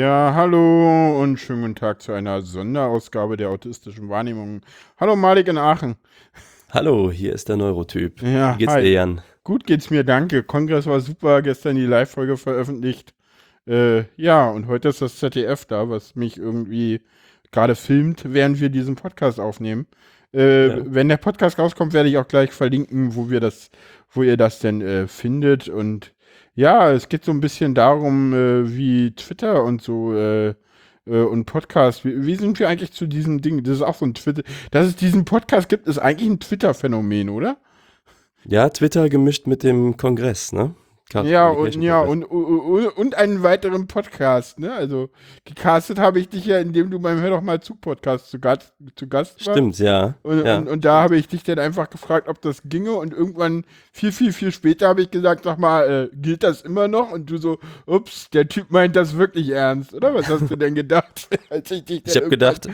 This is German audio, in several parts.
Ja, hallo und schönen guten Tag zu einer Sonderausgabe der autistischen Wahrnehmung. Hallo Malik in Aachen. Hallo, hier ist der Neurotyp. Ja, Wie geht's hi. dir, Jan? Gut geht's mir, danke. Kongress war super, gestern die Live-Folge veröffentlicht. Äh, ja, und heute ist das ZDF da, was mich irgendwie gerade filmt, während wir diesen Podcast aufnehmen. Äh, Ja. Wenn der Podcast rauskommt, werde ich auch gleich verlinken, wo wir das, wo ihr das denn äh, findet. Und ja, es geht so ein bisschen darum, äh, wie Twitter und so äh, äh, und Podcast. Wie, wie sind wir eigentlich zu diesem Ding? Das ist auch so ein Twitter. Dass es diesen Podcast gibt, ist eigentlich ein Twitter-Phänomen, oder? Ja, Twitter gemischt mit dem Kongress, ne? Chaos Ja, und, ja und, und, und einen weiteren Podcast, ne? Also, gecastet habe ich dich ja, indem du beim Hör doch mal zu Podcast zu Gast, zu Gast warst. Stimmt, ja. Und, ja. und, und da habe ich dich dann einfach gefragt, ob das ginge. Und irgendwann, viel, viel, viel später, habe ich gesagt, sag mal, äh, gilt das immer noch? Und du so, ups, der Typ meint das wirklich ernst, oder? Was hast du denn gedacht? Als ich dich ich habe gedacht,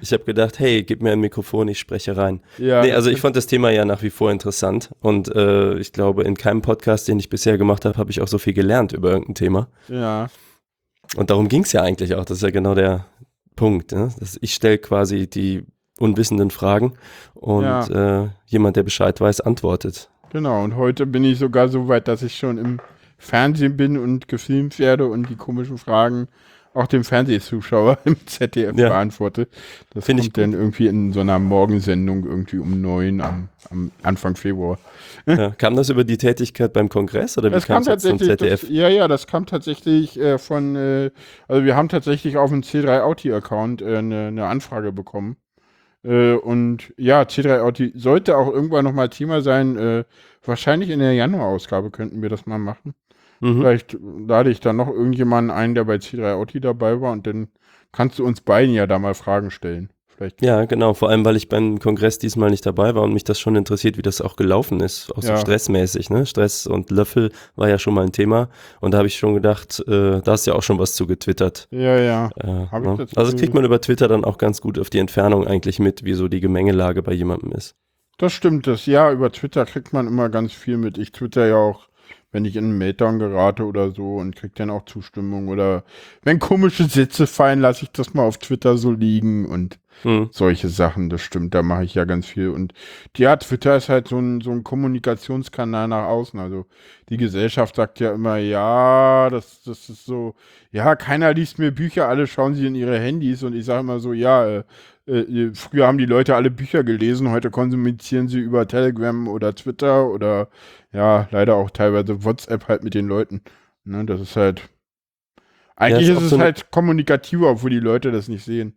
ich habe gedacht, hey, gib mir ein Mikrofon, ich spreche rein. ja, Nee, also ich fand das Thema ja nach wie vor interessant und äh, ich glaube, in keinem Podcast, den ich bisher gemacht habe, habe ich auch so viel gelernt über irgendein Thema. ja, Und darum ging es ja eigentlich auch. Das ist ja genau der Punkt. Ne? Das, ich stelle quasi die unwissenden Fragen und äh, jemand, der Bescheid weiß, antwortet. genau. Und heute bin ich sogar so weit, dass ich schon im Fernsehen bin und gefilmt werde und die komischen Fragen auch dem Fernsehzuschauer im ZDF Ja. beantworte. Das Find ich kommt dann irgendwie in so einer Morgensendung irgendwie um neun am, am Anfang Februar. Ja, kam das über die Tätigkeit beim Kongress oder wie Das kam zum tatsächlich, ZDF? das, ja, ja, das kam tatsächlich äh, von, äh, also wir haben tatsächlich auf dem C3 Auti-Account äh, eine eine Anfrage bekommen. Äh, und ja, C3 Auti sollte auch irgendwann nochmal Thema sein. Äh, wahrscheinlich in der Januarausgabe könnten wir das mal machen. Mhm. Vielleicht lade ich dann noch irgendjemanden ein, der bei C3 Auti dabei war und dann kannst du uns beiden ja da mal Fragen stellen. Vielleicht. Ja, genau. Vor allem, weil ich beim Kongress diesmal nicht dabei war und mich das schon interessiert, wie das auch gelaufen ist. Auch so Ja. stressmäßig, ne? Stress und Löffel war ja schon mal ein Thema. Und da habe ich schon gedacht, äh, da hast du ja auch schon was zu getwittert. Ja, ja. Äh, Hab ne? Also das kriegt man über Twitter dann auch ganz gut auf die Entfernung eigentlich mit, wie so die Gemengelage bei jemandem ist. Das stimmt, das ja, über Twitter kriegt man immer ganz viel mit. Ich twitter ja auch, wenn ich in einen Meltdown gerate oder so und krieg dann auch Zustimmung oder wenn komische Sätze fallen, lasse ich das mal auf Twitter so liegen und Hm. solche Sachen, das stimmt, da mache ich ja ganz viel. Und ja, Twitter ist halt so ein, so ein Kommunikationskanal nach außen. Also die Gesellschaft sagt ja immer, ja, das, das ist so, ja, keiner liest mehr Bücher, alle schauen sie in ihre Handys und ich sage immer so, ja, äh, äh, früher haben die Leute alle Bücher gelesen, heute kommunizieren sie über Telegram oder Twitter oder ja, leider auch teilweise WhatsApp halt mit den Leuten. Ne, das ist halt. Eigentlich ist ist auch es eine- halt kommunikativer, obwohl die Leute das nicht sehen.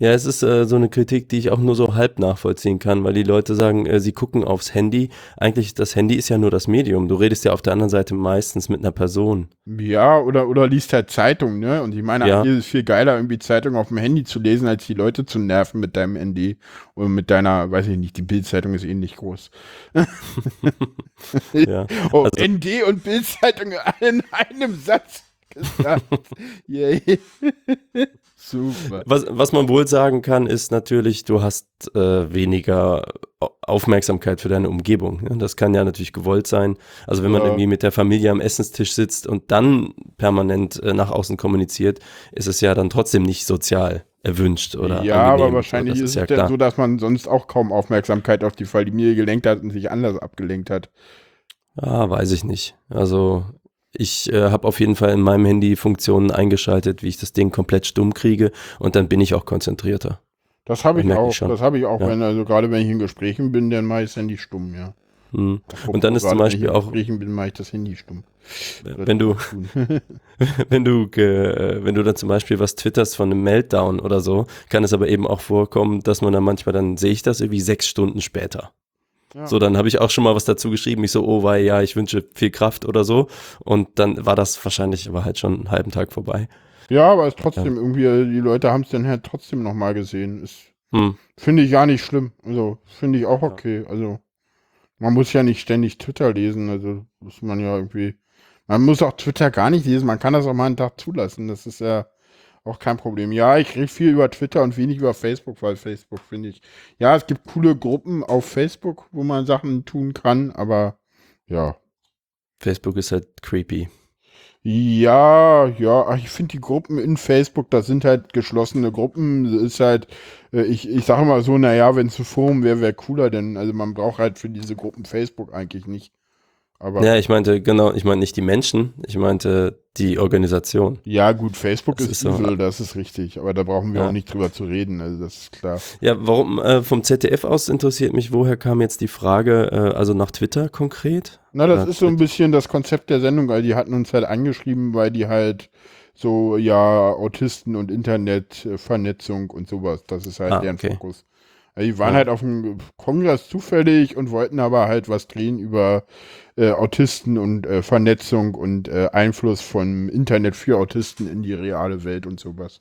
Ja, es ist äh, so eine Kritik, die ich auch nur so halb nachvollziehen kann, weil die Leute sagen, äh, sie gucken aufs Handy. Eigentlich, das Handy ist ja nur das Medium. Du redest ja auf der anderen Seite meistens mit einer Person. Ja, oder, oder liest halt Zeitung, ne? Und ich meine, Ja. ist es viel geiler, irgendwie Zeitung auf dem Handy zu lesen, als die Leute zu nerven mit deinem Handy. Oder mit deiner, weiß ich nicht, die Bildzeitung ist ähnlich groß. Ja. Oh, Also- ND und Bildzeitung in einem Satz gesagt. Yay. Super. Was, was man wohl sagen kann, ist natürlich, du hast äh, weniger Au- Aufmerksamkeit für deine Umgebung. Ne? Das kann ja natürlich gewollt sein. Also wenn man Ja. irgendwie mit der Familie am Essenstisch sitzt und dann permanent äh, nach außen kommuniziert, ist es ja dann trotzdem nicht sozial erwünscht oder ja, angenehm. aber wahrscheinlich das ist es ja so, dass man sonst auch kaum Aufmerksamkeit auf die Familie gelenkt hat und sich anders abgelenkt hat. Ah, weiß ich nicht. Also ich äh, habe auf jeden Fall in meinem Handy Funktionen eingeschaltet, wie ich das Ding komplett stumm kriege und dann bin ich auch konzentrierter. Das habe ich ich auch. schon. Das habe ich auch, Ja. wenn, also gerade wenn ich in Gesprächen bin, dann mache ich das Handy stumm, ja. Hm. Und dann ist Gerade zum Beispiel wenn ich in auch, Gesprächen bin, mache ich das Handy stumm. wenn du, wenn du, äh, wenn du dann zum Beispiel was twitterst von einem Meltdown oder so, kann es aber eben auch vorkommen, dass man dann manchmal, dann sehe ich das irgendwie sechs Stunden später. Ja. So, dann habe ich auch schon mal was dazu geschrieben. Ich so, oh, weil ja, ich wünsche viel Kraft oder so. Und dann war das wahrscheinlich aber halt schon einen halben Tag vorbei. Ja, aber es ist trotzdem irgendwie, äh, die Leute haben es dann halt trotzdem nochmal gesehen. Ist, Hm. finde ich gar nicht schlimm. Also, finde ich auch okay. Also, man muss ja nicht ständig Twitter lesen. Also, muss man ja irgendwie, man muss auch Twitter gar nicht lesen. Man kann das auch mal einen Tag zulassen. Das ist ja auch kein Problem. Ja, ich rede viel über Twitter und wenig über Facebook, weil Facebook finde ich, ja, es gibt coole Gruppen auf Facebook, wo man Sachen tun kann, aber ja, Facebook ist halt creepy. Ja, ja, ich finde die Gruppen in Facebook, das sind halt geschlossene Gruppen, ist halt, äh, ich, ich sage mal so, naja, wenn es ein Forum wäre, wäre cooler, denn also man braucht halt für diese Gruppen Facebook eigentlich nicht. Aber Ja, ich meinte, genau, ich meinte nicht die Menschen, ich meinte die Organisation. ja, gut, Facebook ist, ist so- evil, das ist richtig, aber da brauchen wir Ja. auch nicht drüber zu reden, also das ist klar. Ja, warum, äh, vom ZDF aus interessiert mich, woher kam jetzt die Frage, äh, also nach Twitter konkret? Na, das Ja, ist so ein bisschen das Konzept der Sendung, weil die hatten uns halt angeschrieben, weil die halt so, ja, Autisten und Internetvernetzung und sowas, das ist halt Ah, deren okay. Fokus. Also die waren Ja. halt auf dem Kongress zufällig und wollten aber halt was drehen über äh, Autisten und äh, Vernetzung und äh, Einfluss von Internet für Autisten in die reale Welt und sowas.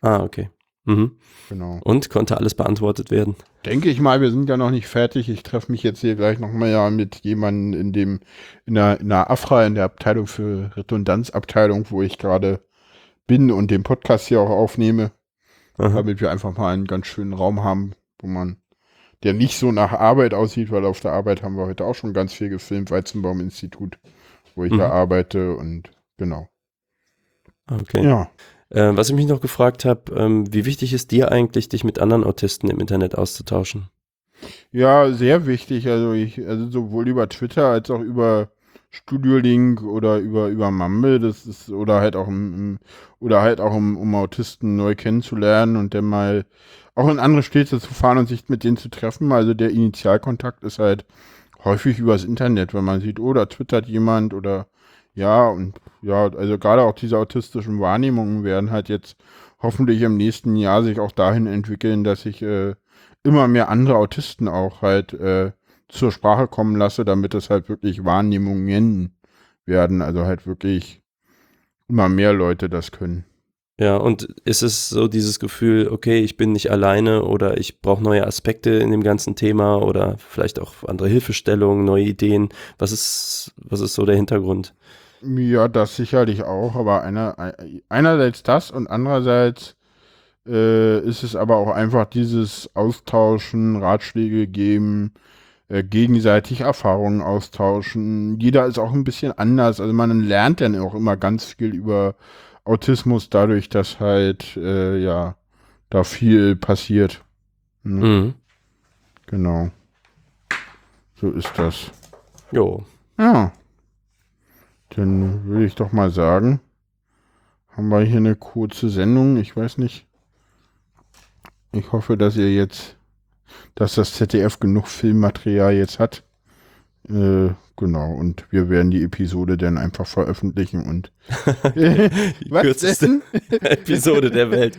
Ah, okay. Mhm. Genau. Und konnte alles beantwortet werden? Denke ich mal, wir sind ja noch nicht fertig. Ich treffe mich jetzt hier gleich nochmal ja mit jemandem in dem, in der, in der AFRA, in der Abteilung für Redundanzabteilung, wo ich gerade bin und den Podcast hier auch aufnehme, Aha. damit wir einfach mal einen ganz schönen Raum haben, wo man, der nicht so nach Arbeit aussieht, weil auf der Arbeit haben wir heute auch schon ganz viel gefilmt, Weizenbaum-Institut, wo ich Mhm. da arbeite und genau. Okay. Ja. Äh, was ich mich noch gefragt habe, ähm, wie wichtig ist dir eigentlich, dich mit anderen Autisten im Internet auszutauschen? Ja, sehr wichtig. Also ich, also sowohl über Twitter als auch über Studio Link oder über, über Mumble, das ist, oder halt auch im oder halt auch um, um Autisten neu kennenzulernen und dann mal auch in andere Städte zu fahren und sich mit denen zu treffen. Also der Initialkontakt ist halt häufig übers Internet, wenn man sieht, oh, da twittert jemand oder ja, und ja, also gerade auch diese autistischen Wahrnehmungen werden halt jetzt hoffentlich im nächsten Jahr sich auch dahin entwickeln, dass ich äh, immer mehr andere Autisten auch halt äh, zur Sprache kommen lasse, damit es halt wirklich Wahrnehmungen werden. Also halt wirklich immer mehr Leute das können. Ja, und ist es so dieses Gefühl, okay, ich bin nicht alleine oder ich brauche neue Aspekte in dem ganzen Thema oder vielleicht auch andere Hilfestellungen, neue Ideen? Was ist, was ist so der Hintergrund? Ja, das sicherlich auch, aber einer, einerseits das und andererseits äh, ist es aber auch einfach dieses Austauschen, Ratschläge geben, äh, gegenseitig Erfahrungen austauschen. Jeder ist auch ein bisschen anders. Also man lernt dann auch immer ganz viel über Autismus dadurch, dass halt äh, ja da viel passiert. Ne? Mhm. Genau. So ist das. Jo. Ja. Dann würde ich doch mal sagen, haben wir hier eine kurze Sendung. Ich weiß nicht. Ich hoffe, dass ihr jetzt, dass das ZDF genug Filmmaterial jetzt hat. Äh, genau. Und wir werden die Episode dann einfach veröffentlichen und Die kürzeste Episode der Welt.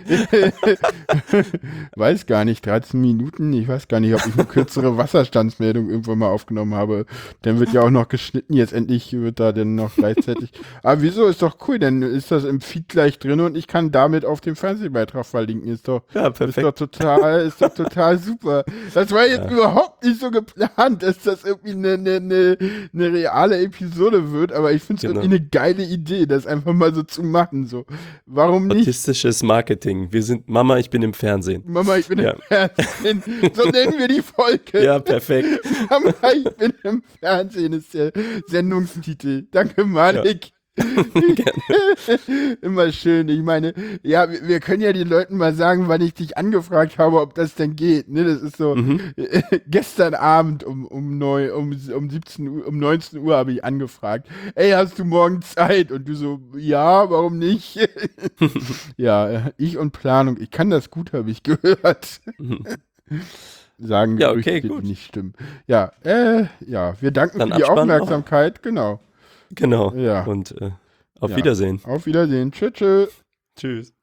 weiß gar nicht, 13 Minuten. Ich weiß gar nicht, ob ich eine kürzere Wasserstandsmeldung irgendwann mal aufgenommen habe. Dann wird ja auch noch geschnitten. Jetzt endlich wird da dann noch gleichzeitig. Aber wieso? Ist doch cool. Dann ist das im Feed gleich drin und ich kann damit auf den Fernsehbeitrag verlinken. Ist doch, Ja, ist doch perfekt. total, ist doch total super. Das war jetzt Ja. überhaupt nicht so geplant, dass das irgendwie eine, eine, eine, eine reale Episode wird. Aber ich finde es Genau. irgendwie eine geile Idee, das einfach mal so zu machen. So, warum nicht? Autistisches Marketing. Wir sind Mama, ich bin im Fernsehen. Mama, ich bin Ja. im Fernsehen. So nennen wir die Folge. Ja, perfekt. Mama, ich bin im Fernsehen ist der Sendungstitel. Danke, Malik. Immer schön. Ich meine, ja, wir, können ja den Leuten mal sagen, wann ich dich angefragt habe, ob das denn geht. Ne, das ist so. Mhm. gestern Abend um, um, neu, um, um 17 Uhr, um 19 Uhr habe ich angefragt. Ey, hast du morgen Zeit? Und du so, ja, warum nicht? ja, ich und Planung. Ich kann das gut, habe ich gehört. Sagen Ja, okay, gut. nicht stimmen. Ja, äh, ja, wir danken Dann für die. Aufmerksamkeit. Genau. Genau. Ja. Und äh, auf Ja. Wiedersehen. Auf Wiedersehen. Tschüss, tschüss. Tschüss.